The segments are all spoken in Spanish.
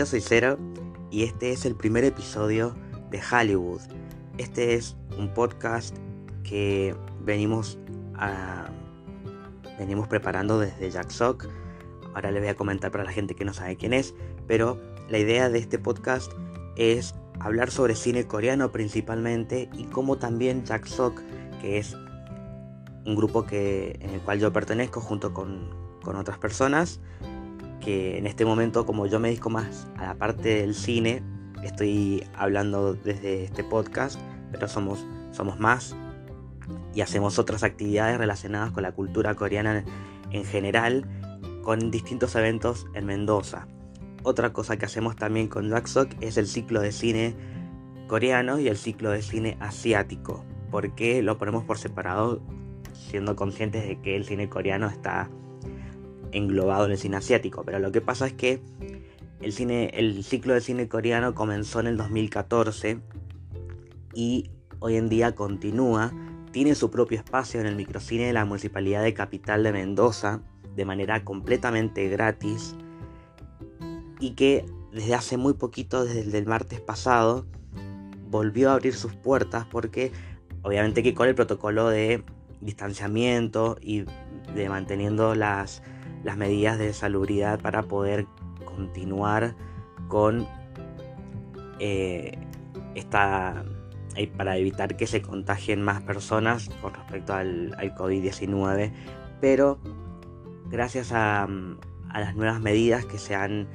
Yo soy Cero y este es el primer episodio de Hollywood. Este es un podcast que venimos, venimos preparando desde Jack Sock. Ahora les voy a comentar para la gente que no sabe quién es, pero la idea de este podcast es hablar sobre cine coreano principalmente y cómo también Jack Sock, que es un grupo que, en el cual yo pertenezco junto con, con otras personas, que en este momento como yo me dedico más a la parte del cine, estoy hablando desde este podcast, pero somos, somos más y hacemos otras actividades relacionadas con la cultura coreana en general, con distintos eventos en Mendoza. Otra cosa que hacemos también con Jacksok es el ciclo de cine coreano y el ciclo de cine asiático. porque lo ponemos por separado siendo conscientes de que el cine coreano está englobado en el cine asiático? Pero lo que pasa es que el, cine, el ciclo de cine coreano comenzó en el 2014 y hoy en día continúa. Tiene su propio espacio en el microcine de la Municipalidad de Capital de Mendoza de manera completamente gratis y que desde hace muy poquito, desde el martes pasado, volvió a abrir sus puertas porque obviamente que con el protocolo de distanciamiento y de manteniendo las, las medidas de salubridad para poder continuar con eh, esta eh, para evitar que se contagien más personas con respecto al, al COVID-19 pero gracias a, a las nuevas medidas que se han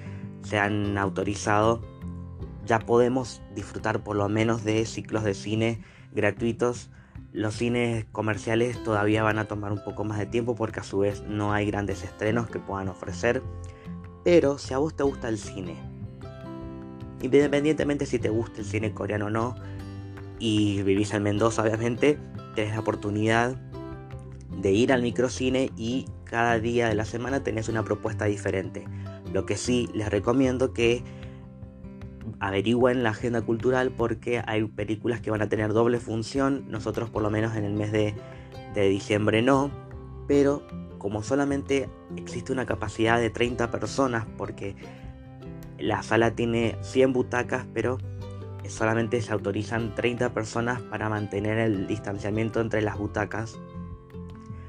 se han autorizado, ya podemos disfrutar por lo menos de ciclos de cine gratuitos. Los cines comerciales todavía van a tomar un poco más de tiempo porque a su vez no hay grandes estrenos que puedan ofrecer. Pero si a vos te gusta el cine, independientemente si te gusta el cine coreano o no, y vivís en Mendoza obviamente, tenés la oportunidad de ir al microcine y cada día de la semana tenés una propuesta diferente. Lo que sí les recomiendo que averigüen la agenda cultural porque hay películas que van a tener doble función. Nosotros por lo menos en el mes de, diciembre no. Pero como solamente existe una capacidad de 30 personas porque la sala tiene 100 butacas, pero solamente se autorizan 30 personas para mantener el distanciamiento entre las butacas.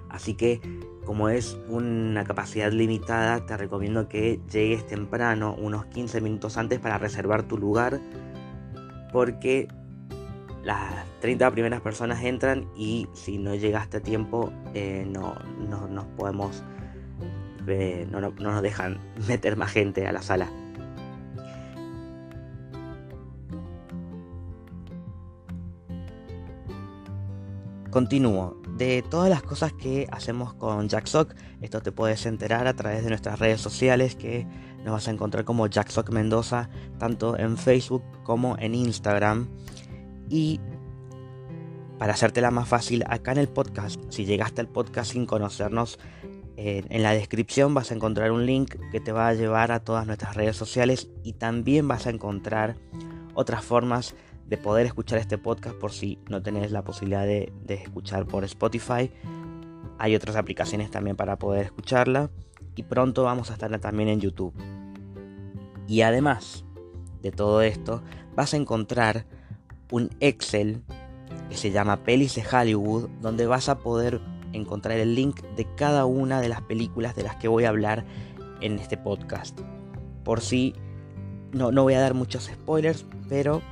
Así que como es una capacidad limitada, te recomiendo que llegues temprano, unos 15 minutos antes para reservar tu lugar, porque las 30 primeras personas entran y si no llegaste a tiempo eh, no, nos podemos, eh, no, no nos dejan meter más gente a la sala. Continúo de todas las cosas que hacemos con Jacksock. Esto te puedes enterar a través de nuestras redes sociales que nos vas a encontrar como Jacksock Mendoza, tanto en Facebook como en Instagram. Y para hacértela más fácil, acá en el podcast, si llegaste al podcast sin conocernos, en la descripción vas a encontrar un link que te va a llevar a todas nuestras redes sociales y también vas a encontrar otras formas de poder escuchar este podcast por si no tenés la posibilidad de, escuchar por Spotify. Hay otras aplicaciones también para poder escucharla y pronto vamos a estar también en YouTube. Y además de todo esto, vas a encontrar un Excel que se llama Pelis de Hollywood, donde vas a poder encontrar el link de cada una de las películas de las que voy a hablar en este podcast. Por si no, no voy a dar muchos spoilers, pero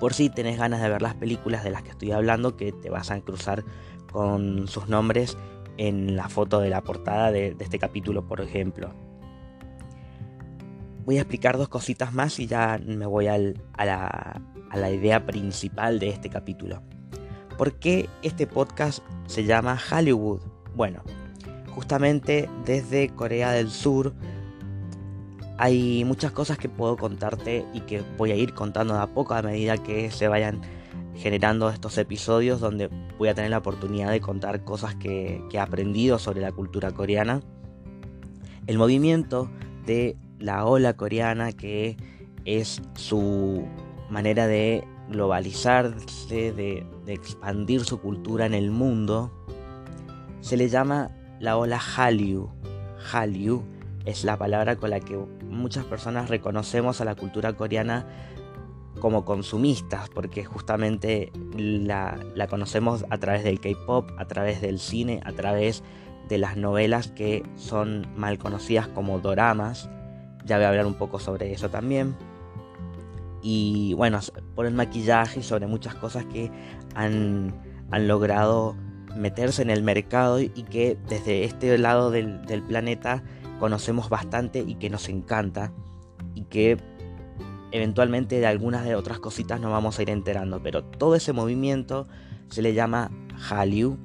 por si tenés ganas de ver las películas de las que estoy hablando, que te vas a cruzar con sus nombres en la foto de la portada de, este capítulo, por ejemplo. Voy a explicar dos cositas más y ya me voy a, la, a la idea principal de este capítulo. ¿Por qué este podcast se llama Hollywood? Bueno, justamente desde Corea del Sur hay muchas cosas que puedo contarte y que voy a ir contando de a poco a medida que se vayan generando estos episodios donde voy a tener la oportunidad de contar cosas que, he aprendido sobre la cultura coreana. El movimiento de la ola coreana que es su manera de globalizarse, de, de, expandir su cultura en el mundo, se le llama la ola Hallyu. Hallyu es la palabra con la que muchas personas reconocemos a la cultura coreana como consumistas, porque justamente la, conocemos a través del K-Pop, a través del cine, a través de las novelas que son mal conocidas como doramas. Ya voy a hablar un poco sobre eso también. Y bueno, por el maquillaje y sobre muchas cosas que han, logrado meterse en el mercado y que desde este lado del, del planeta conocemos bastante y que nos encanta y que eventualmente de algunas de otras cositas nos vamos a ir enterando, pero todo ese movimiento se le llama Hallyu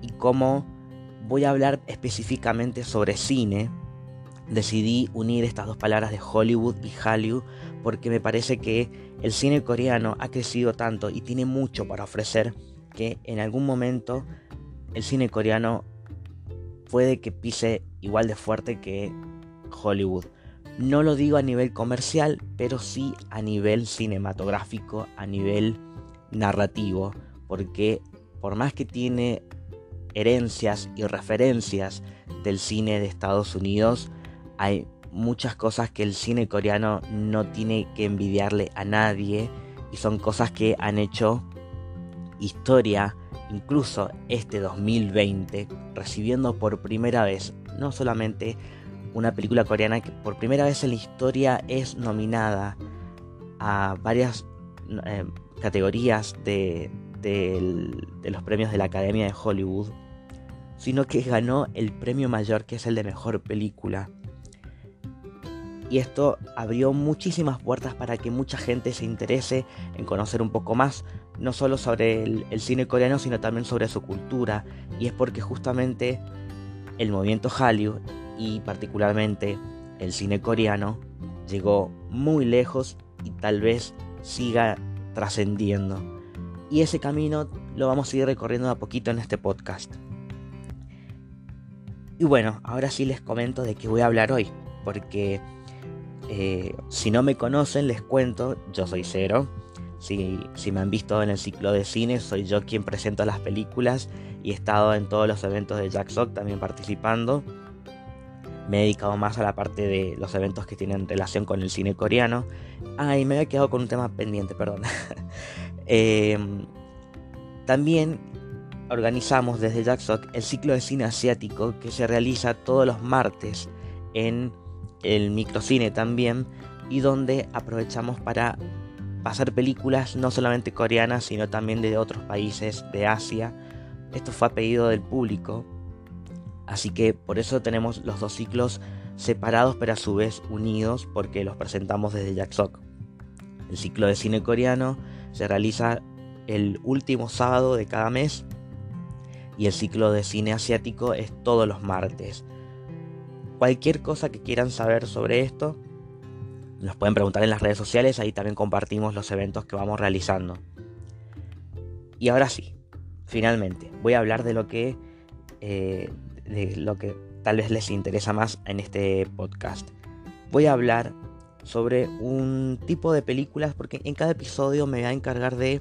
y como voy a hablar específicamente sobre cine, decidí unir estas dos palabras de Hollywood y Hallyu porque me parece que el cine coreano ha crecido tanto y tiene mucho para ofrecer que en algún momento el cine coreano puede que pise igual de fuerte que Hollywood. No lo digo a nivel comercial, pero sí a nivel cinematográfico, a nivel narrativo, porque por más que tiene herencias y referencias del cine de Estados Unidos, hay muchas cosas que el cine coreano no tiene que envidiarle a nadie y son cosas que han hecho historia incluso este 2020 recibiendo por primera vez no solamente una película coreana que por primera vez en la historia es nominada a varias eh, categorías de, de los premios de la Academia de Hollywood, sino que ganó el premio mayor que es el de mejor película. Y esto abrió muchísimas puertas para que mucha gente se interese en conocer un poco más, no solo sobre el, cine coreano, sino también sobre su cultura. Y es porque justamente el movimiento Hallyu y particularmente el cine coreano llegó muy lejos y tal vez siga trascendiendo. Y ese camino lo vamos a ir recorriendo a poquito en este podcast. Y bueno, ahora sí les comento de qué voy a hablar hoy, porque eh, si no me conocen les cuento, yo soy Cero. Si, me han visto en el ciclo de cine, soy yo quien presento las películas y he estado en todos los eventos de Jack Sock también participando me he dedicado más a la parte de los eventos que tienen relación con el cine coreano. Ay, me había quedado con un tema pendiente, perdón. Em, también organizamos desde Jacksock el ciclo de cine asiático que se realiza todos los martes en el microcine también y donde aprovechamos para pasar películas no solamente coreanas sino también de otros países de Asia. Esto fue a pedido del público Así que por eso tenemos los dos ciclos separados pero a su vez unidos porque los presentamos desde Jacksok. El ciclo de cine coreano se realiza el último sábado de cada mes y el ciclo de cine asiático es todos los martes. Cualquier cosa que quieran saber sobre esto, nos pueden preguntar en las redes sociales, ahí también compartimos los eventos que vamos realizando. Y ahora sí, finalmente, voy a hablar de lo que eh, de lo que tal vez les interesa más en este podcast. Voy a hablar sobre un tipo de películas porque en cada episodio me voy a encargar de,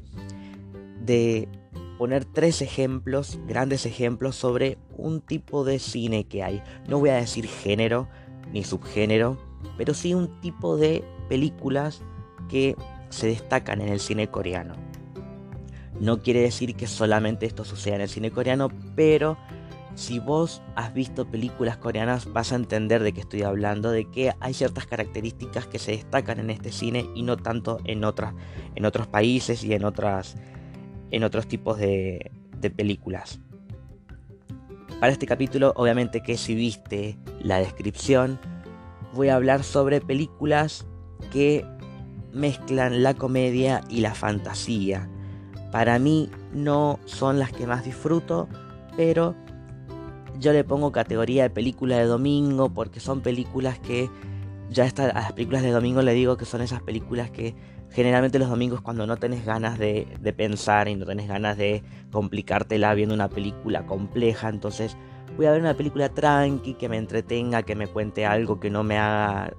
de poner tres ejemplos, grandes ejemplos sobre un tipo de cine que hay. No voy a decir género ni subgénero, pero sí un tipo de películas que se destacan en el cine coreano. No quiere decir que solamente esto suceda en el cine coreano, pero si vos has visto películas coreanas vas a entender de qué estoy hablando, de que hay ciertas características que se destacan en este cine y no tanto en, otras, en otros países y en, otras, en otros tipos de, de películas. Para este capítulo, obviamente que si viste la descripción, voy a hablar sobre películas que mezclan la comedia y la fantasía. Para mí no son las que más disfruto, pero yo le pongo categoría de película de domingo porque son películas que ya está, a las películas de domingo le digo que son esas películas que generalmente los domingos cuando no tenés ganas de, pensar y no tenés ganas de complicártela viendo una película compleja, entonces voy a ver una película tranqui, que me entretenga, que me cuente algo, que no me haga,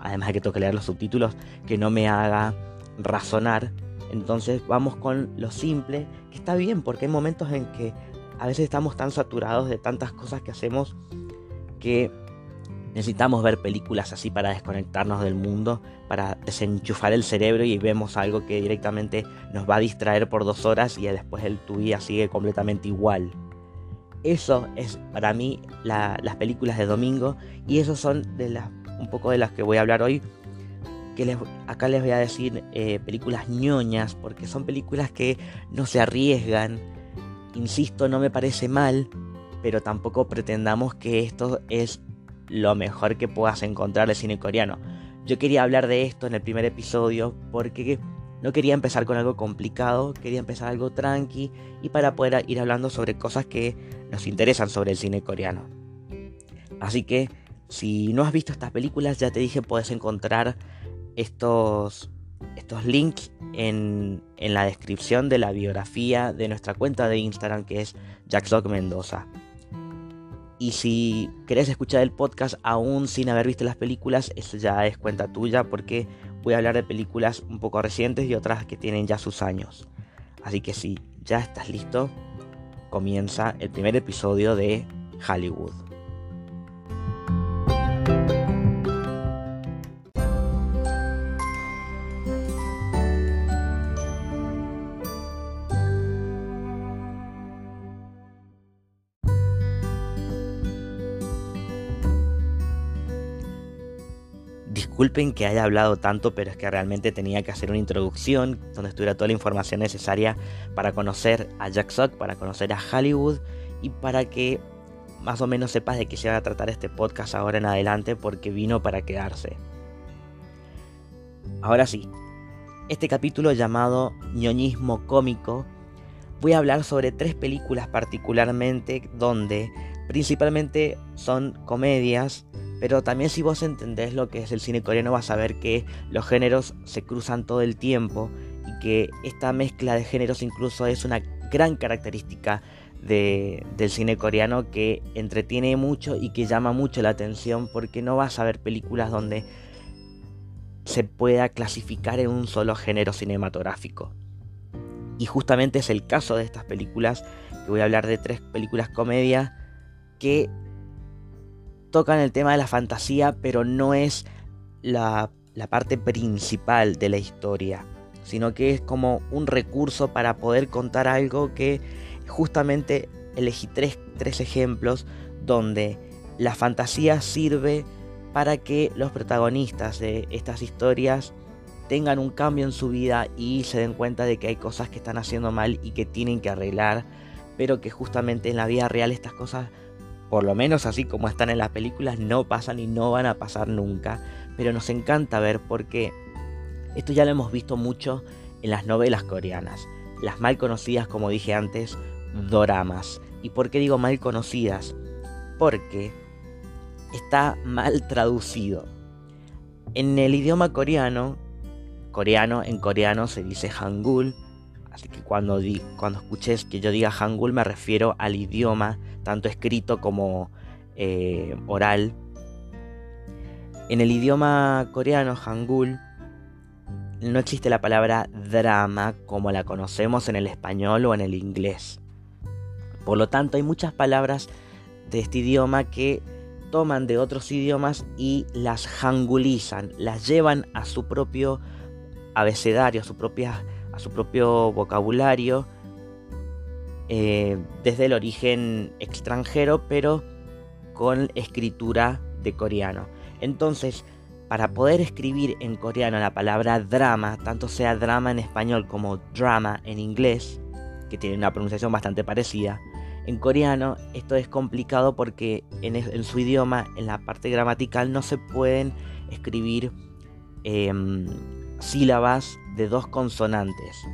además de que tengo que leer los subtítulos, que no me haga razonar. Entonces vamos con lo simple, que está bien porque hay momentos en que a veces estamos tan saturados de tantas cosas que hacemos que Necesitamos ver películas así para desconectarnos del mundo, para desenchufar el cerebro y vemos algo que directamente nos va a distraer por dos horas y después el, tu vida sigue completamente igual. Eso es para mí las películas de domingo y esos son un poco de las que voy a hablar hoy. Que acá les voy a decir eh, películas ñoñas porque son películas que no se arriesgan. Insisto, no me parece mal, pero tampoco pretendamos que esto es lo mejor que puedas encontrar de cine coreano. Yo quería hablar de esto en el primer episodio porque no quería empezar con algo complicado, quería empezar algo tranqui y para poder ir hablando sobre cosas que nos interesan sobre el cine coreano. Así que si no has visto estas películas, ya te dije, puedes encontrar estos, estos links en, en la descripción de la biografía de nuestra cuenta de Instagram que es Jacksock Mendoza. Y si querés escuchar el podcast aún sin haber visto las películas, eso ya es cuenta tuya porque voy a hablar de películas un poco recientes y otras que tienen ya sus años. Así que si ya estás listo, comienza el primer episodio de Hollywood. Disculpen que haya hablado tanto, pero es que realmente tenía que hacer una introducción donde estuviera toda la información necesaria para conocer a Jack Sock, para conocer a Hollywood y para que más o menos sepas de qué se va a tratar este podcast ahora en adelante porque vino para quedarse. Ahora sí, este capítulo llamado ñoñismo cómico, voy a hablar sobre tres películas particularmente donde principalmente son comedias pero también si vos entendés lo que es el cine coreano vas a ver que los géneros se cruzan todo el tiempo y que esta mezcla de géneros incluso es una gran característica del cine coreano que entretiene mucho y que llama mucho la atención porque no vas a ver películas donde se pueda clasificar en un solo género cinematográfico. Y justamente es el caso de estas películas, que voy a hablar de tres películas comedia que tocan el tema de la fantasía, pero no es la, parte principal de la historia, sino que es como un recurso para poder contar algo que justamente elegí tres, tres ejemplos donde la fantasía sirve para que los protagonistas de estas historias tengan un cambio en su vida y se den cuenta de que hay cosas que están haciendo mal y que tienen que arreglar, pero que justamente en la vida real estas cosas por lo menos así como están en las películas, no pasan y no van a pasar nunca. Pero nos encanta ver porque esto ya lo hemos visto mucho en las novelas coreanas. Las mal conocidas, como dije antes, doramas. ¿Y por qué digo mal conocidas? Porque está mal traducido. En el idioma coreano, coreano en coreano se dice hangul, así que cuando, cuando escuches que yo diga hangul me refiero al idioma tanto escrito como eh, oral. En el idioma coreano, Hangul, no existe la palabra drama como la conocemos en el español o en el inglés. Por lo tanto, hay muchas palabras de este idioma que toman de otros idiomas y las hangulizan, las llevan a su propio abecedario, a su, propia, a su propio vocabulario eh, desde el origen extranjero, pero con escritura de coreano. Entonces, para poder escribir en coreano la palabra drama, tanto sea drama en español como drama en inglés, que tiene una pronunciación bastante parecida, en coreano esto es complicado porque en, su idioma, en la parte gramatical, no se pueden escribir em, sílabas de dos consonantes.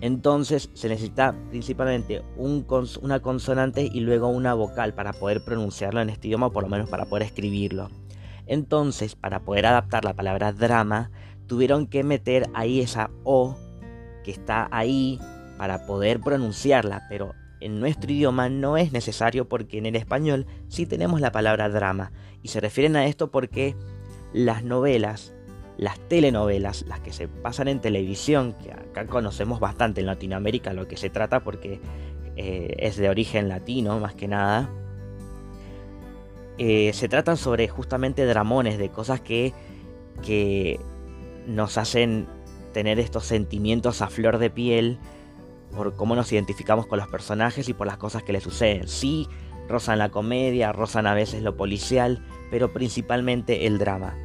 Entonces se necesita principalmente una consonante y luego una vocal para poder pronunciarlo en este idioma, o por lo menos para poder escribirlo. Entonces, para poder adaptar la palabra drama, tuvieron que meter ahí esa O que está ahí para poder pronunciarla, pero en nuestro idioma no es necesario porque en el español sí tenemos la palabra drama. Y se refieren a esto porque las novelas las telenovelas, las que se pasan en televisión, que acá conocemos bastante en Latinoamérica lo que se trata porque eh, es de origen latino más que nada, eh, se tratan sobre justamente dramones, de cosas que, que nos hacen tener estos sentimientos a flor de piel por cómo nos identificamos con los personajes y por las cosas que les suceden. Sí, rozan la comedia, rozan a veces lo policial, pero principalmente el drama.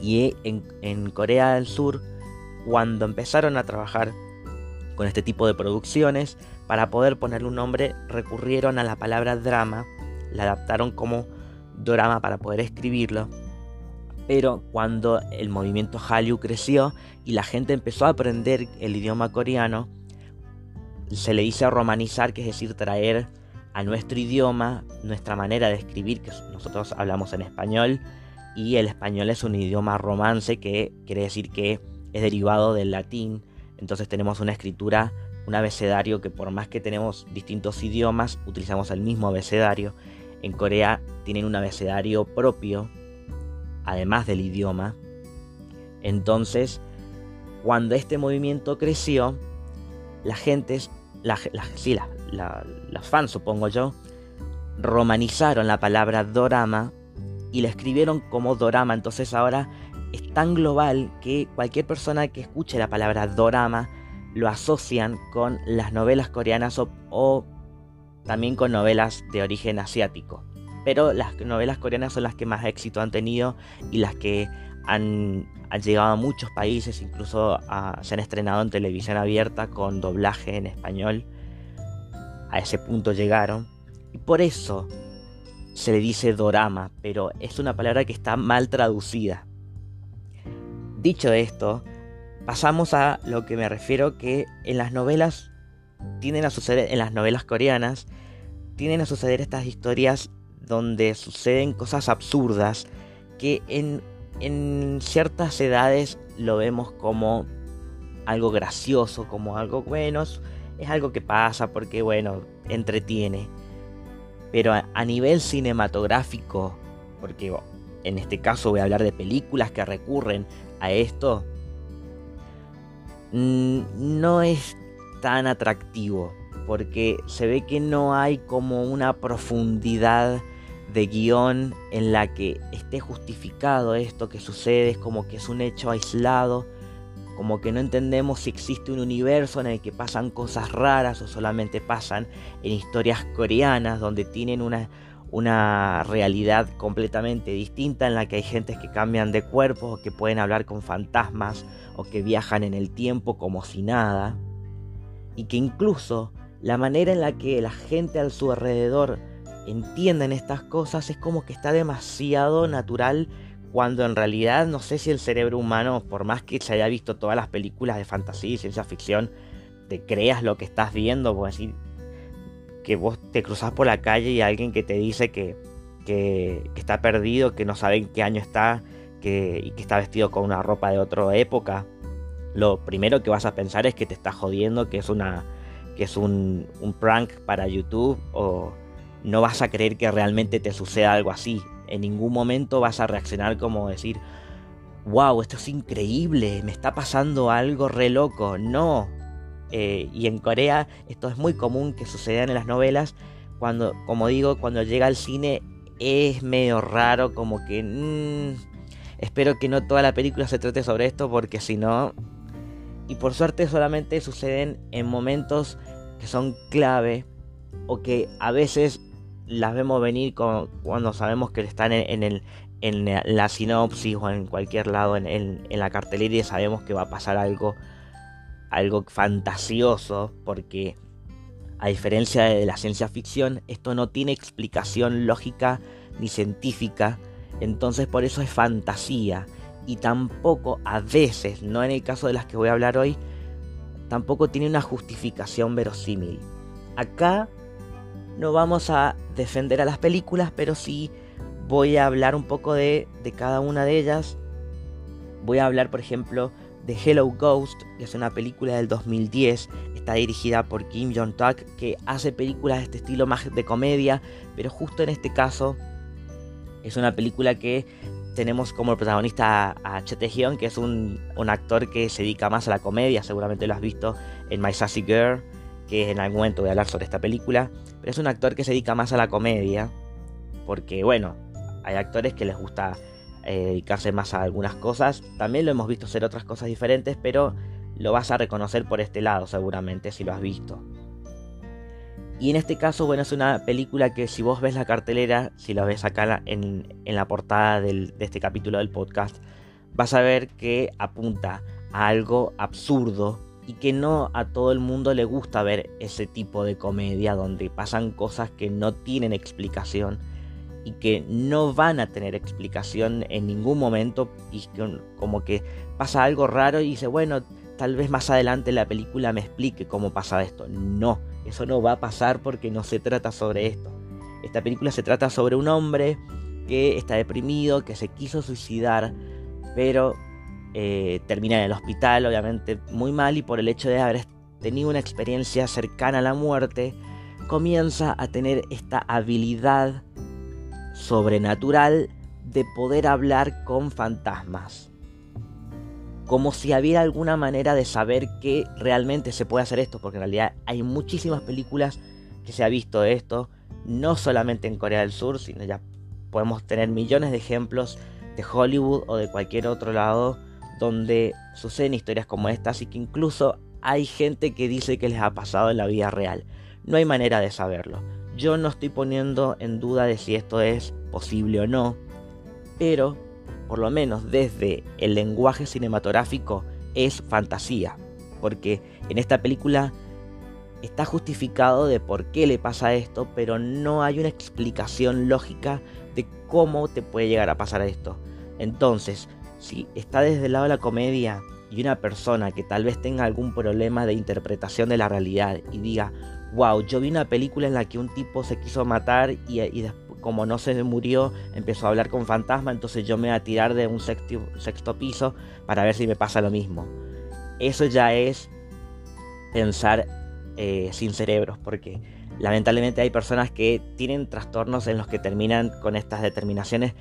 Y en, Corea del Sur, cuando empezaron a trabajar con este tipo de producciones, para poder ponerle un nombre, recurrieron a la palabra drama, la adaptaron como drama para poder escribirlo. Pero cuando el movimiento Hallyu creció y la gente empezó a aprender el idioma coreano, se le dice romanizar, que es decir, traer a nuestro idioma nuestra manera de escribir, que nosotros hablamos en español, y el español es un idioma romance que quiere decir que es derivado del latín, entonces tenemos una escritura, un abecedario que por más que tenemos distintos idiomas, utilizamos el mismo abecedario. En Corea tienen un abecedario propio, además del idioma. Entonces, cuando este movimiento creció, la gente, la, sí, las fans supongo yo, romanizaron la palabra dorama y la escribieron como dorama. Entonces ahora es tan global que cualquier persona que escuche la palabra dorama lo asocian con las novelas coreanas o, también con novelas de origen asiático. Pero las novelas coreanas son las que más éxito han tenido y las que han, llegado a muchos países, incluso se han estrenado en televisión abierta con doblaje en español. A ese punto llegaron. Y por eso se le dice dorama, pero es una palabra que está mal traducida. Dicho esto, pasamos a lo que me refiero que en las novelas tienden a suceder, en las novelas coreanas, tienden a suceder estas historias donde suceden cosas absurdas que en, en ciertas edades lo vemos como algo gracioso, como algo bueno, es algo que pasa porque bueno, entretiene. Pero a, nivel cinematográfico, porque en este caso voy a hablar de películas que recurren a esto no es tan atractivo porque se ve que no hay como una profundidad de guion en la que esté justificado esto que sucede, es como que es un hecho aislado, como que no entendemos si existe un universo en el que pasan cosas raras o solamente pasan en historias coreanas donde tienen una, una realidad completamente distinta en la que hay gentes que cambian de cuerpo o que pueden hablar con fantasmas o que viajan en el tiempo como si nada. Y que incluso la manera en la que la gente a su alrededor entienden estas cosas es como que está demasiado natural cuando en realidad no sé si el cerebro humano, por más que se haya visto todas las películas de fantasía y ciencia ficción, te creas lo que estás viendo, por decir, que vos te cruzas por la calle y alguien que te dice que, que, está perdido, que no sabe en qué año está que, y que está vestido con una ropa de otra época, lo primero que vas a pensar es que te está jodiendo, que es, una, que es un, un prank para YouTube o no vas a creer que realmente te suceda algo así. En ningún momento vas a reaccionar como decir, wow, esto es increíble, me está pasando algo re loco. No, eh, y en Corea esto es muy común que suceda en las novelas. Cuando, como digo, cuando llega al cine es medio raro, como que... Mm, espero que no toda la película se trate sobre esto porque si no... Y por suerte solamente suceden en momentos que son clave o que a veces las vemos venir cuando sabemos que están en la sinopsis o en cualquier lado en, en, la cartelera y sabemos que va a pasar algo algo fantasioso, porque a diferencia de la ciencia ficción, esto no tiene explicación lógica ni científica, entonces por eso es fantasía. Y tampoco, a veces, no en el caso de las que voy a hablar hoy, tampoco tiene una justificación verosímil. Acá no vamos a defender a las películas, pero sí voy a hablar un poco de, de cada una de ellas. Voy a hablar, por ejemplo, The Hello Ghost, que es una película del 2010, está dirigida por Kim Jong-tak, que hace películas de este estilo más de comedia, pero justo en este caso es una película que tenemos como protagonista a, Chete Hyun, que es un, actor que se dedica más a la comedia, seguramente lo has visto en My Sassy Girl, que en algún momento voy a hablar sobre esta película, pero es un actor que se dedica más a la comedia porque bueno, hay actores que les gusta eh, dedicarse más a algunas cosas, también lo hemos visto hacer otras cosas diferentes, pero lo vas a reconocer por este lado seguramente si lo has visto. Y en este caso, bueno, es una película que si vos ves la cartelera, si la ves acá en, la portada de este capítulo del podcast, vas a ver que apunta a algo absurdo y que no a todo el mundo le gusta ver ese tipo de comedia donde pasan cosas que no tienen explicación y que no van a tener explicación en ningún momento y como que pasa algo raro y dice, bueno, tal vez más adelante la película me explique cómo pasa esto. No, eso no va a pasar porque no se trata sobre esto. Esta película se trata sobre un hombre que está deprimido, que se quiso suicidar, pero eh, termina en el hospital, obviamente muy mal, y por el hecho de haber tenido una experiencia cercana a la muerte, comienza a tener esta habilidad sobrenatural de poder hablar con fantasmas. Como si hubiera alguna manera de saber que realmente se puede hacer esto, porque en realidad hay muchísimas películas que se ha visto esto, no solamente en Corea del Sur, sino ya podemos tener millones de ejemplos de Hollywood o de cualquier otro lado donde suceden historias como estas y que incluso hay gente que dice que les ha pasado en la vida real. No hay manera de saberlo. Yo no estoy poniendo en duda de si esto es posible o no, pero por lo menos desde el lenguaje cinematográfico, es fantasía. Porque en esta película está justificado de por qué le pasa esto, pero no hay una explicación lógica de cómo te puede llegar a pasar esto. Entonces, si está desde el lado de la comedia y una persona que tal vez tenga algún problema de interpretación de la realidad y diga, wow, yo vi una película en la que un tipo se quiso matar y, como no se murió, empezó a hablar con fantasma, entonces yo me voy a tirar de un sexto, piso para ver si me pasa lo mismo. Eso ya es pensar eh, sin cerebros, porque lamentablemente hay personas que tienen trastornos en los que terminan con estas determinaciones,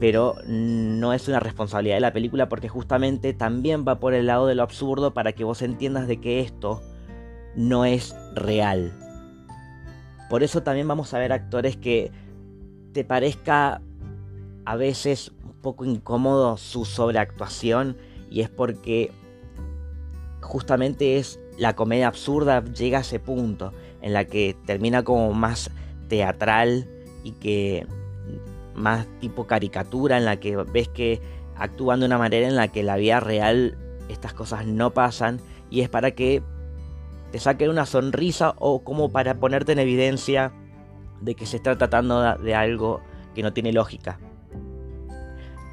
pero no es una responsabilidad de la película porque justamente también va por el lado de lo absurdo para que vos entiendas de que esto no es real. Por eso también vamos a ver actores que te parezca a veces un poco incómodo su sobreactuación y es porque justamente es la comedia absurda llega a ese punto en la que termina como más teatral y que más tipo caricatura en la que ves que actúan de una manera en la que la vida real estas cosas no pasan y es para que te saquen una sonrisa o como para ponerte en evidencia de que se está tratando de algo que no tiene lógica.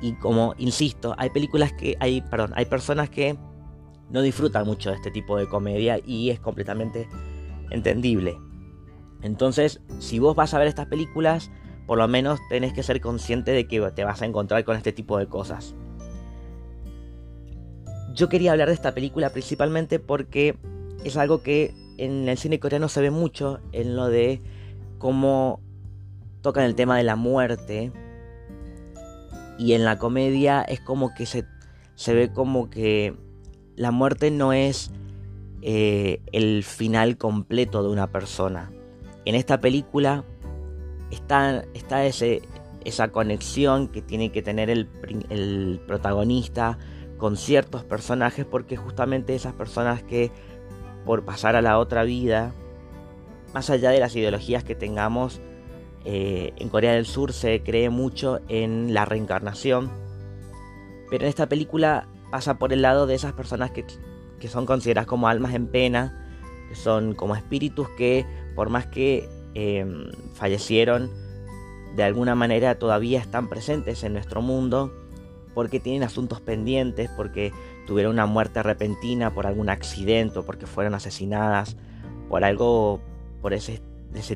Y como insisto, hay películas que hay, perdón, hay personas que no disfrutan mucho de este tipo de comedia y es completamente entendible. Entonces, si vos vas a ver estas películas, por lo menos tenés que ser consciente de que te vas a encontrar con este tipo de cosas. Yo quería hablar de esta película principalmente porque es algo que en el cine coreano se ve mucho en lo de cómo tocan el tema de la muerte. Y en la comedia es como que se, se ve como que la muerte no es eh, el final completo de una persona. En esta película está, está ese, esa conexión que tiene que tener el, el protagonista con ciertos personajes porque justamente esas personas que por pasar a la otra vida más allá de las ideologías que tengamos, eh, en Corea del Sur se cree mucho en la reencarnación, pero en esta película pasa por el lado de esas personas que, son consideradas como almas en pena, que son como espíritus que por más que em, fallecieron, de alguna manera todavía están presentes en nuestro mundo, porque tienen asuntos pendientes, porque tuvieron una muerte repentina por algún accidente, o porque fueron asesinadas, por algo por ese,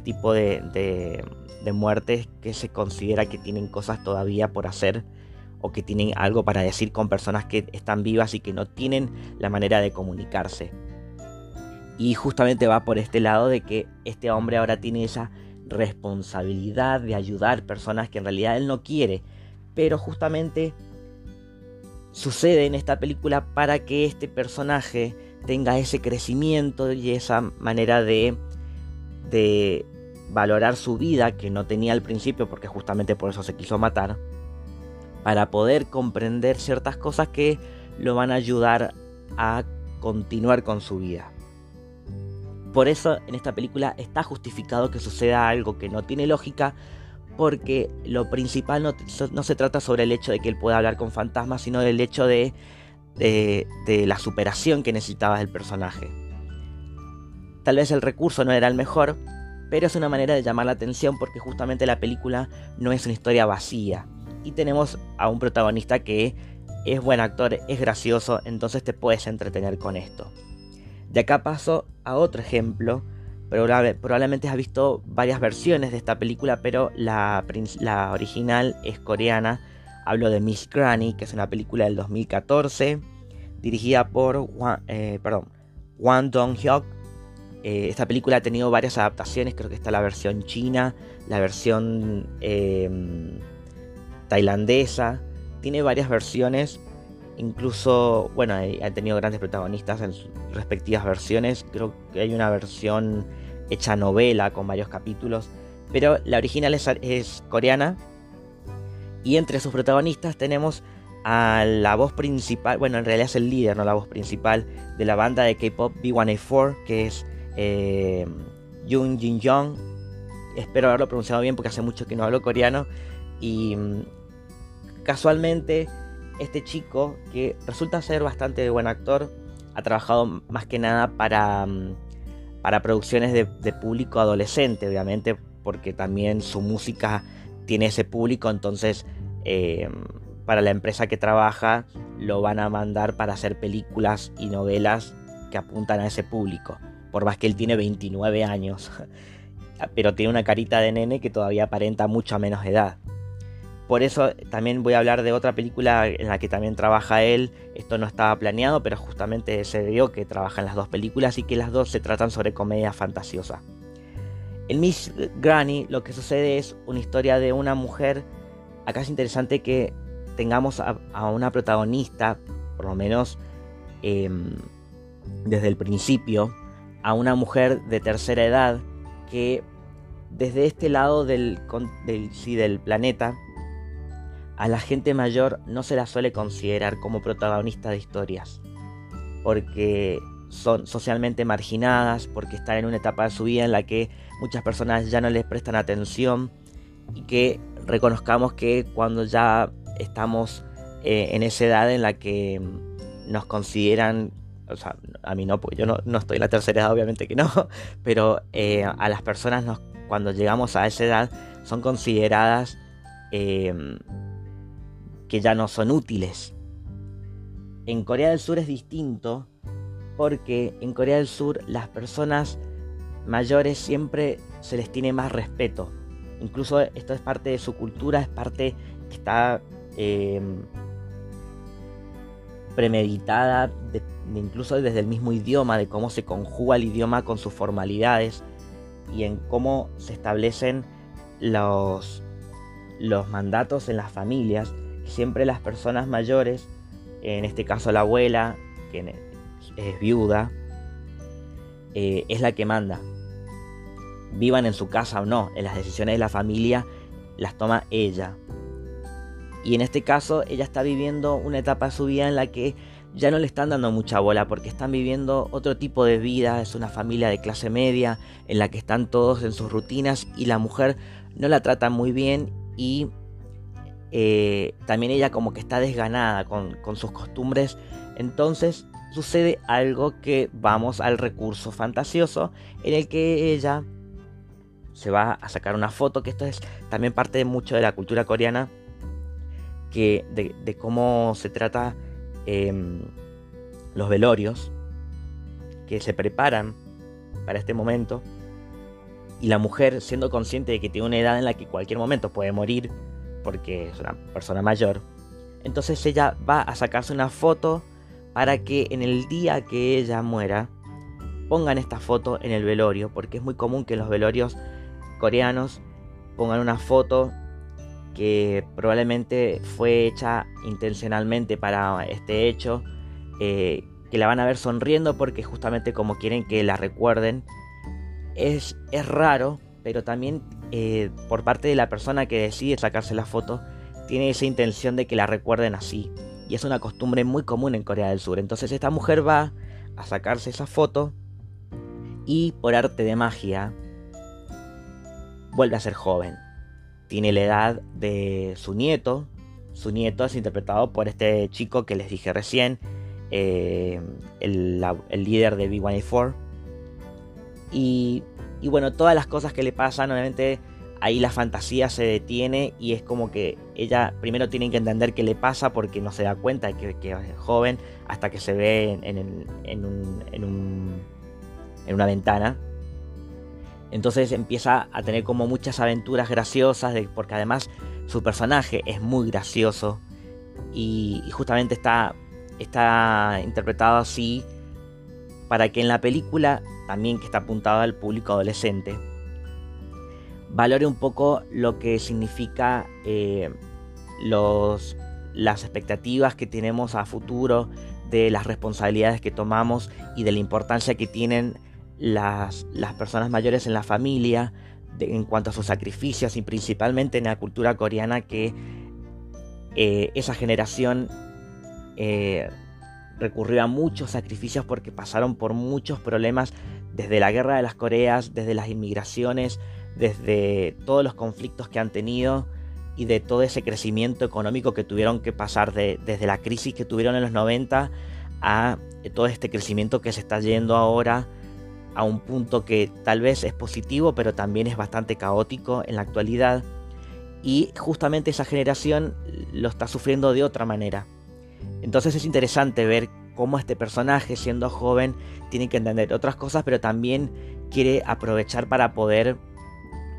tipo de, de, muertes que se considera que tienen cosas todavía por hacer o que tienen algo para decir con personas que están vivas y que no tienen la manera de comunicarse. Y justamente va por este lado de que este hombre ahora tiene esa responsabilidad de ayudar personas que en realidad él no quiere, pero justamente sucede en esta película para que este personaje tenga ese crecimiento y esa manera de de valorar su vida que no tenía al principio porque justamente por eso se quiso matar, para poder comprender ciertas cosas que lo van a ayudar a continuar con su vida. Por eso en esta película está justificado que suceda algo que no tiene lógica, porque lo principal no, se trata sobre el hecho de que él pueda hablar con fantasmas, sino del hecho de, de, la superación que necesitaba el personaje. Tal vez el recurso no era el mejor, pero es una manera de llamar la atención porque justamente la película no es una historia vacía. Y tenemos a un protagonista que es buen actor, es gracioso, entonces te puedes entretener con esto. De acá paso a otro ejemplo. Probablemente has visto varias versiones de esta película, pero la, original es coreana. Hablo de Miss Granny, que es una película del 2014, dirigida por eh, Wang Dong-hyuk. Eh, esta película ha tenido varias adaptaciones, creo que está la versión china, la versión em, tailandesa, tiene varias versiones Incluso, bueno, ha tenido grandes protagonistas en sus respectivas versiones. Creo que hay una versión hecha novela con varios capítulos. Pero la original es, coreana. Y entre sus protagonistas tenemos a la voz principal, bueno, en realidad es el líder, no la voz principal de la banda de K-pop B1A4, que es eh, Jung Jin Young. Espero haberlo pronunciado bien porque hace mucho que no hablo coreano. Y mm, casualmente este chico, que resulta ser bastante buen actor, ha trabajado más que nada para, mm, para producciones de, público adolescente, obviamente, porque también su música tiene ese público, entonces em, para la empresa que trabaja lo van a mandar para hacer películas y novelas que apuntan a ese público, por más que él tiene 29 años, pero tiene una carita de nene que todavía aparenta mucho menos edad. Por eso también voy a hablar de otra película en la que también trabaja él. Esto no estaba planeado, pero justamente se vio que trabaja en las dos películas y que las dos se tratan sobre comedia fantasiosa. En Miss Granny lo que sucede es una historia de una mujer. Acá es interesante que tengamos a, una protagonista, por lo menos em, desde el principio, a una mujer de tercera edad que desde este lado del, del, del planeta a la gente mayor no se la suele considerar como protagonista de historias, porque son socialmente marginadas, porque están en una etapa de su vida en la que muchas personas ya no les prestan atención y que reconozcamos que cuando ya estamos eh, en esa edad en la que nos consideran, o sea, a mí no, porque yo no, estoy en la tercera edad, obviamente que no, pero eh, a las personas cuando llegamos a esa edad son consideradas eh, que ya no son útiles. En Corea del Sur es distinto porque en Corea del Sur las personas mayores siempre se les tiene más respeto. Incluso esto es parte de su cultura, es parte que está em, premeditada, incluso desde el mismo idioma, de cómo se conjuga el idioma con sus formalidades y en cómo se establecen los, los mandatos en las familias siempre las personas mayores, en este caso la abuela, que es viuda, eh, es la que manda. Vivan en su casa o no, en las decisiones de la familia las toma ella. Y en este caso ella está viviendo una etapa de su vida en la que ya no le están dando mucha bola porque están viviendo otro tipo de vida, es una familia de clase media en la que están todos en sus rutinas y la mujer no la trata muy bien y eh, también ella como que está desganada con, sus costumbres. Entonces sucede algo que vamos al recurso fantasioso en el que ella se va a sacar una foto, que esto es también parte de mucho de la cultura coreana, que de, cómo se trata em, los velorios, que se preparan para este momento, y la mujer siendo consciente de que tiene una edad en la que cualquier momento puede morir, porque es una persona mayor. Entonces ella va a sacarse una foto para que en el día que ella muera pongan esta foto en el velorio, porque es muy común que los velorios coreanos pongan una foto que probablemente fue hecha intencionalmente para este hecho, eh, que la van a ver sonriendo porque justamente como quieren que la recuerden, es, es raro pero también eh, por parte de la persona que decide sacarse la foto, tiene esa intención de que la recuerden así. Y es una costumbre muy común en Corea del Sur. Entonces esta mujer va a sacarse esa foto y por arte de magia vuelve a ser joven. Tiene la edad de su nieto. Su nieto es interpretado por este chico que les dije recién, eh, el, líder de B1A4. Y, y bueno, todas las cosas que le pasan, obviamente ahí la fantasía se detiene y es como que ella primero tiene que entender qué le pasa porque no se da cuenta de que, es joven hasta que se ve en, una ventana. Entonces empieza a tener como muchas aventuras graciosas porque además su personaje es muy gracioso y, justamente está, está interpretado así para que en la película, también que está apuntado al público adolescente, valore un poco lo que significa eh, los, las expectativas que tenemos a futuro, de las responsabilidades que tomamos y de la importancia que tienen las, las personas mayores en la familia, en cuanto a sus sacrificios y principalmente en la cultura coreana que eh, esa generación eh, recurrió a muchos sacrificios porque pasaron por muchos problemas desde la guerra de las Coreas, desde las inmigraciones, desde todos los conflictos que han tenido y de todo ese crecimiento económico que tuvieron que pasar desde la crisis que tuvieron en los 90 a todo este crecimiento que se está yendo ahora a un punto que tal vez es positivo pero también es bastante caótico en la actualidad y justamente esa generación lo está sufriendo de otra manera. Entonces es interesante ver cómo este personaje siendo joven tiene que entender otras cosas pero también quiere aprovechar para poder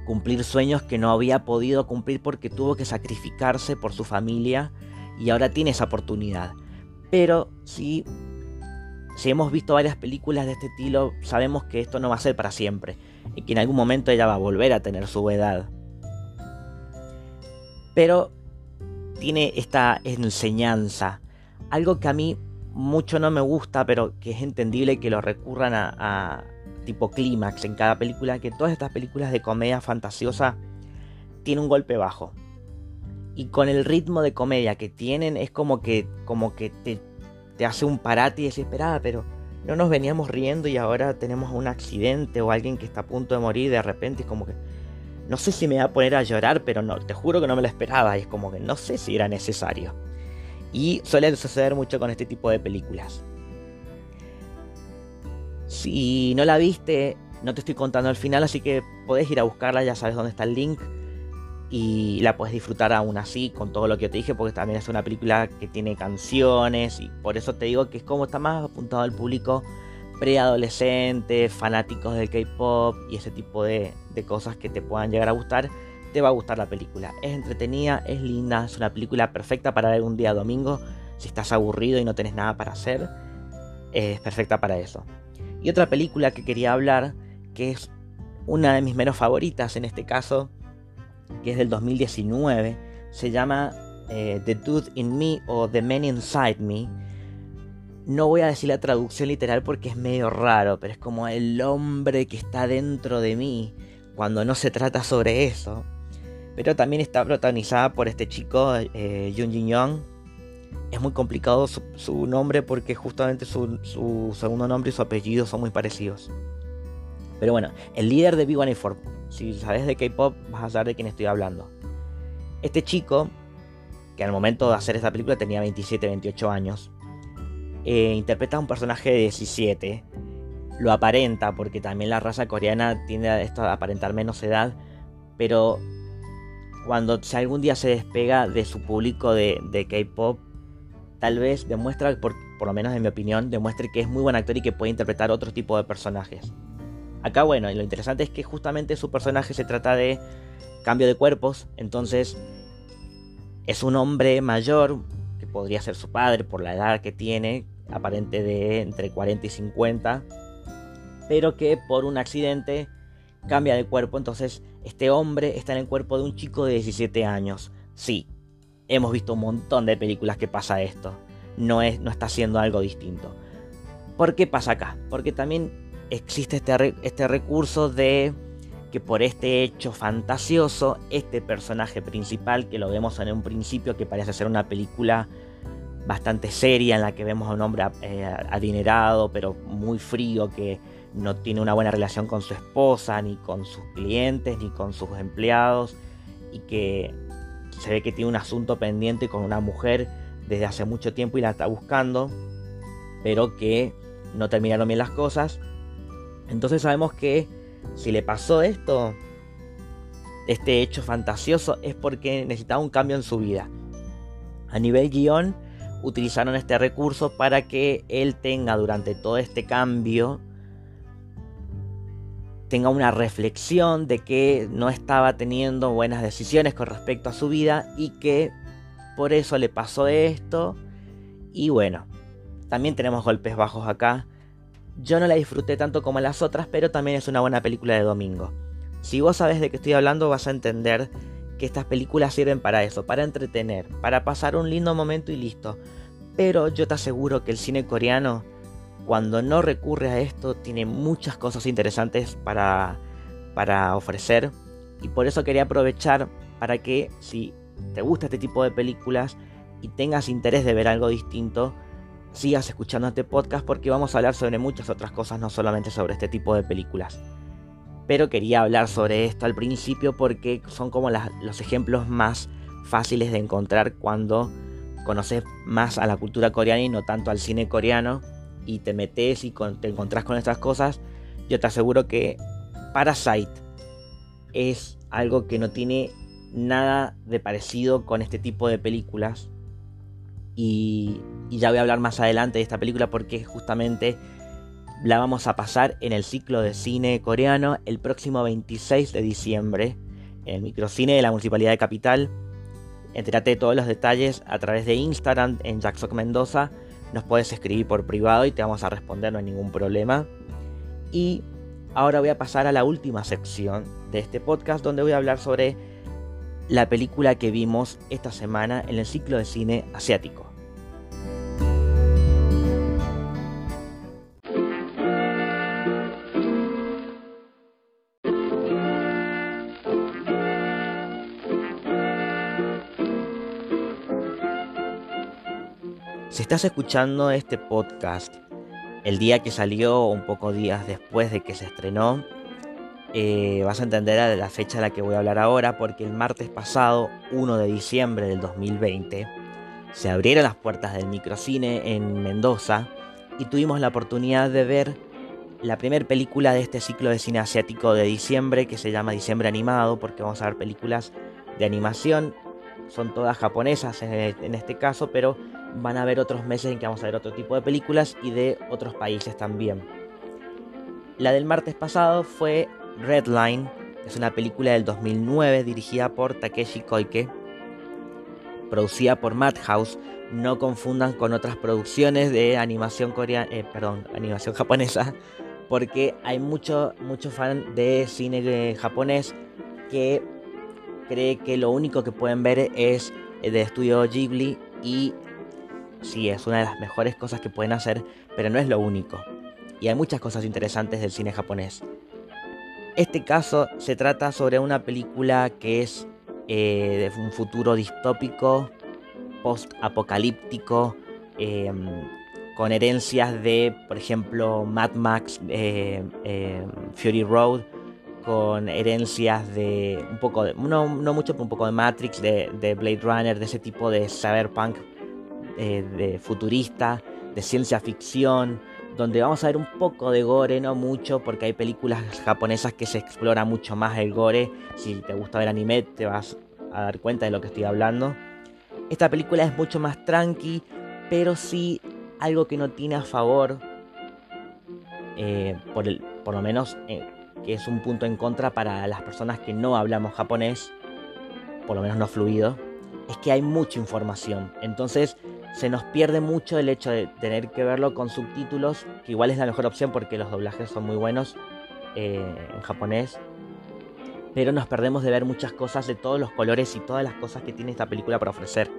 cumplir sueños que no había podido cumplir porque tuvo que sacrificarse por su familia y ahora tiene esa oportunidad. Pero si, si hemos visto varias películas de este estilo, sabemos que esto no va a ser para siempre y que en algún momento ella va a volver a tener su edad. Pero tiene esta enseñanza, algo que a mí mucho no me gusta, pero que es entendible que lo recurran a tipo clímax en cada película, que todas estas películas de comedia fantasiosa tienen un golpe bajo. Y con el ritmo de comedia que tienen es como que, como que te, te hace un parate y decís, esperada, pero no nos veníamos riendo y ahora tenemos un accidente o alguien que está a punto de morir de repente. Es como que no sé si me voy a poner a llorar, pero no, te juro que no me lo esperaba. Y es como que no sé si era necesario. Y suele suceder mucho con este tipo de películas. Si no la viste, no te estoy contando al final, así que podés ir a buscarla, ya sabes dónde está el link. Y la puedes disfrutar aún así con todo lo que te dije, porque también es una película que tiene canciones y por eso te digo que es como está más apuntado al público preadolescente, fanáticos del K-pop y ese tipo de, de cosas que te puedan llegar a gustar. Te va a gustar la película. Es entretenida, es linda, es una película perfecta para ver un día domingo. Si estás aburrido y no tenés nada para hacer, es perfecta para eso. Y otra película que quería hablar, que es una de mis menos favoritas en este caso, que es del 2019, se llama eh, The Dude in Me o The Man Inside Me. No voy a decir la traducción literal porque es medio raro, pero es como el hombre que está dentro de mí, cuando no se trata sobre eso. Pero también está protagonizada por este chico, eh, Jun Jin Young, es muy complicado su, nombre porque justamente su, segundo nombre y su apellido son muy parecidos. Pero bueno, el líder de B1A4, si sabes de K-pop, vas a saber de quién estoy hablando. Este chico, que al momento de hacer esta película tenía 27, 28 años, eh, interpreta a un personaje de 17. Lo aparenta porque también la raza coreana tiende a, aparentar menos edad, pero cuando si algún día se despega de su público de, K-pop, tal vez demuestra, por, lo menos en mi opinión, demuestre que es muy buen actor y que puede interpretar otro tipo de personajes. Acá, bueno, lo interesante es que justamente su personaje se trata de cambio de cuerpos, entonces es un hombre mayor, que podría ser su padre por la edad que tiene, aparente de entre 40 y 50, pero que por un accidente cambia de cuerpo, entonces este hombre está en el cuerpo de un chico de 17 años. Sí, hemos visto un montón de películas que pasa esto. No, es, no está haciendo algo distinto. ¿Por qué pasa acá? Porque también existe este, este recurso de que por este hecho fantasioso, este personaje principal, que lo vemos en un principio que parece ser una película bastante seria en la que vemos a un hombre eh, adinerado pero muy frío que no tiene una buena relación con su esposa, ni con sus clientes, ni con sus empleados y que se ve que tiene un asunto pendiente con una mujer desde hace mucho tiempo y la está buscando, pero que no terminaron bien las cosas. Entonces sabemos que si le pasó esto, este hecho fantasioso, es porque necesitaba un cambio en su vida. A nivel guion, utilizaron este recurso para que él tenga durante todo este cambio tenga una reflexión de que no estaba teniendo buenas decisiones con respecto a su vida y que por eso le pasó esto. Y bueno, también tenemos golpes bajos acá. Yo no la disfruté tanto como las otras, pero también es una buena película de domingo. Si vos sabes de qué estoy hablando, vas a entender que estas películas sirven para eso, para entretener, para pasar un lindo momento y listo. Pero yo te aseguro que el cine coreano, cuando no recurre a esto, tiene muchas cosas interesantes para, para ofrecer. Y por eso quería aprovechar para que si te gusta este tipo de películas y tengas interés de ver algo distinto, sigas escuchando este podcast porque vamos a hablar sobre muchas otras cosas, no solamente sobre este tipo de películas. Pero quería hablar sobre esto al principio porque son como los ejemplos más fáciles de encontrar cuando conoces más a la cultura coreana y no tanto al cine coreano y te metes y te encontrás con estas cosas. Yo te aseguro que Parasite es algo que no tiene nada de parecido con este tipo de películas. Y, ya voy a hablar más adelante de esta película porque justamente la vamos a pasar en el ciclo de cine coreano el próximo 26 de diciembre en el microcine de la Municipalidad de Capital. Entérate de todos los detalles a través de Instagram en Jackson Mendoza. Nos puedes escribir por privado y te vamos a responder, no hay ningún problema. Y ahora voy a pasar a la última sección de este podcast donde voy a hablar sobre la película que vimos esta semana en el ciclo de cine asiático. Estás escuchando este podcast el día que salió un poco días después de que se estrenó, eh, vas a entender la fecha de la que voy a hablar ahora, porque el martes pasado, 1 de diciembre del 2020, se abrieron las puertas del microcine en Mendoza y tuvimos la oportunidad de ver la primera película de este ciclo de cine asiático de diciembre, que se llama Diciembre Animado, porque vamos a ver películas de animación, son todas japonesas en este caso, pero van a haber otros meses en que vamos a ver otro tipo de películas y de otros países también. La del martes pasado fue Redline es una película del 2009 dirigida por Takeshi Koike, producida por Madhouse. No confundan con otras producciones de animación coreana, eh, perdón, animación japonesa, porque hay mucho, mucho fan de cine japonés que cree que lo único que pueden ver es de estudio Ghibli y sí, es una de las mejores cosas que pueden hacer, pero no es lo único. Y hay muchas cosas interesantes del cine japonés. Este caso se trata sobre una película que es eh, de un futuro distópico, post-apocalíptico, em, con herencias de, por ejemplo, Mad Max, eh, em, Fury Road, con herencias de un poco de, no, mucho, pero un poco de Matrix, de, de Blade Runner, de ese tipo de cyberpunk, eh, de futurista, de ciencia ficción, donde vamos a ver un poco de gore, no mucho, porque hay películas japonesas que se explora mucho más el gore. Si te gusta ver anime, te vas a dar cuenta de lo que estoy hablando. Esta película es mucho más tranqui, pero sí algo que no tiene a favor, eh, por, el, por lo menos eh, que es un punto en contra para las personas que no hablamos japonés, por lo menos no fluido, es que hay mucha información. Entonces se nos pierde mucho el hecho de tener que verlo con subtítulos, que igual es la mejor opción porque los doblajes son muy buenos eh, en japonés. Pero nos perdemos de ver muchas cosas de todos los colores y todas las cosas que tiene esta película para ofrecer.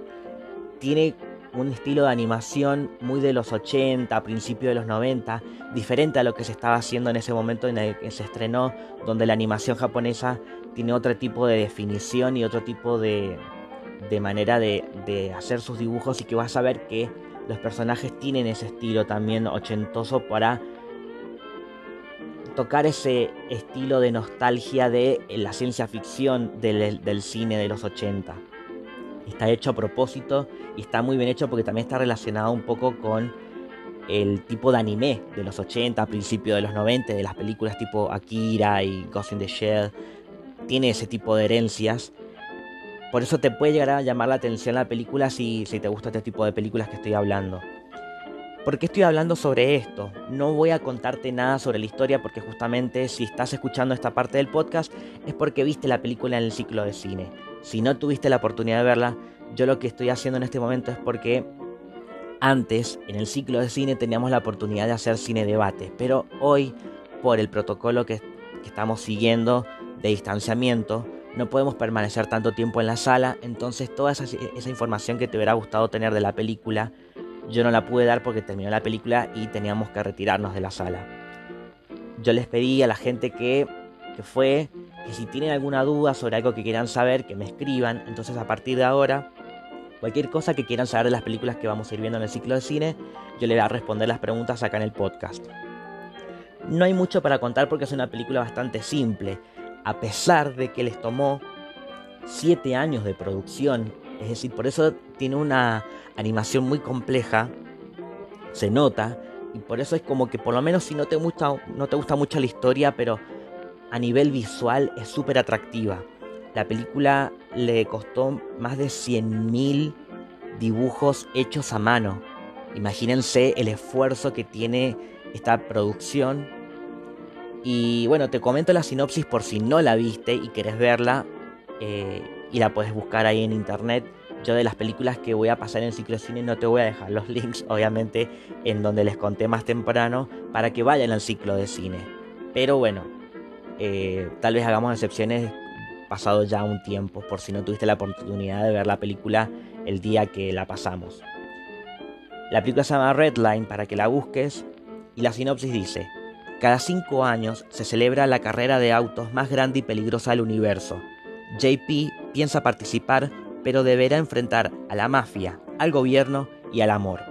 Tiene un estilo de animación muy de los 80, principio de los 90, diferente a lo que se estaba haciendo en ese momento en el que se estrenó, donde la animación japonesa tiene otro tipo de definición y otro tipo de, de manera de, de, hacer sus dibujos y que vas a ver que los personajes tienen ese estilo también ochentoso para tocar ese estilo de nostalgia de la ciencia ficción del, del cine de los 80 está hecho a propósito y está muy bien hecho porque también está relacionado un poco con el tipo de anime de los 80, principios de los 90, de las películas tipo Akira y Ghost in the Shell. Tiene ese tipo de herencias. Por eso te puede llegar a llamar la atención la película si, si te gusta este tipo de películas que estoy hablando. ¿Por qué estoy hablando sobre esto? No voy a contarte nada sobre la historia porque justamente si estás escuchando esta parte del podcast es porque viste la película en el ciclo de cine. Si no tuviste la oportunidad de verla, yo lo que estoy haciendo en este momento es porque antes, en el ciclo de cine, teníamos la oportunidad de hacer cine debate, pero hoy, por el protocolo que, estamos siguiendo de distanciamiento, no podemos permanecer tanto tiempo en la sala, entonces toda esa, esa, información que te hubiera gustado tener de la película, yo no la pude dar porque terminó la película y teníamos que retirarnos de la sala. Yo les pedí a la gente que, que fue que si tienen alguna duda sobre algo que quieran saber, que me escriban. Entonces a partir de ahora, cualquier cosa que quieran saber de las películas que vamos a ir viendo en el ciclo de cine, yo les voy a responder las preguntas acá en el podcast. No hay mucho para contar porque es una película bastante simple, a pesar de que les tomó 7 años de producción. Es decir, por eso tiene una animación muy compleja, se nota, y por eso es como que por lo menos si no te gusta, no te gusta mucho la historia, pero a nivel visual es súper atractiva. La película le costó más de 100.000 dibujos hechos a mano. Imagínense el esfuerzo que tiene esta producción. Y bueno, te comento la sinopsis por si no la viste y querés verla. Eh, y la puedes buscar ahí en internet. Yo de las películas que voy a pasar en el ciclo de cine no te voy a dejar los links, obviamente, en donde les conté más temprano, para que vayan al ciclo de cine. Pero bueno, eh, tal vez hagamos excepciones pasado ya un tiempo, por si no tuviste la oportunidad de ver la película el día que la pasamos. La película se llama Redline para que la busques y la sinopsis dice, cada cinco años se celebra la carrera de autos más grande y peligrosa del universo. JP piensa participar, pero deberá enfrentar a la mafia, al gobierno y al amor.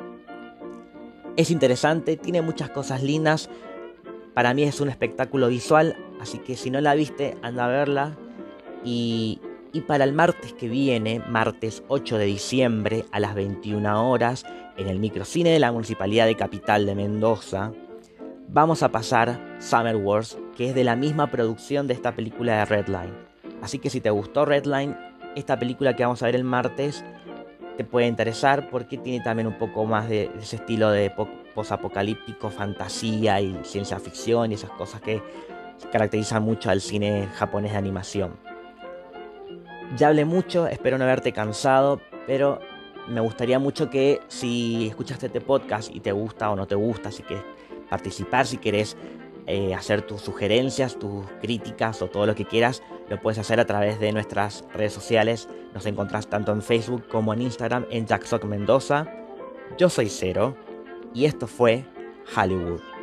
Es interesante, tiene muchas cosas lindas, para mí es un espectáculo visual, así que si no la viste, anda a verla. Y, para el martes que viene, martes 8 de diciembre a las 21 horas, en el microcine de la Municipalidad de Capital de Mendoza, vamos a pasar Summer Wars, que es de la misma producción de esta película de Redline. Así que si te gustó Redline, esta película que vamos a ver el martes te puede interesar porque tiene también un poco más de ese estilo de posapocalíptico, fantasía y ciencia ficción y esas cosas que caracterizan mucho al cine japonés de animación. Ya hablé mucho, espero no haberte cansado, pero me gustaría mucho que si escuchaste este podcast y te gusta o no te gusta, si quieres participar, si quieres eh, hacer tus sugerencias, tus críticas o todo lo que quieras, lo puedes hacer a través de nuestras redes sociales. Nos encontrás tanto en Facebook como en Instagram en Jacksock Mendoza. Yo soy Cero y esto fue Hollywood.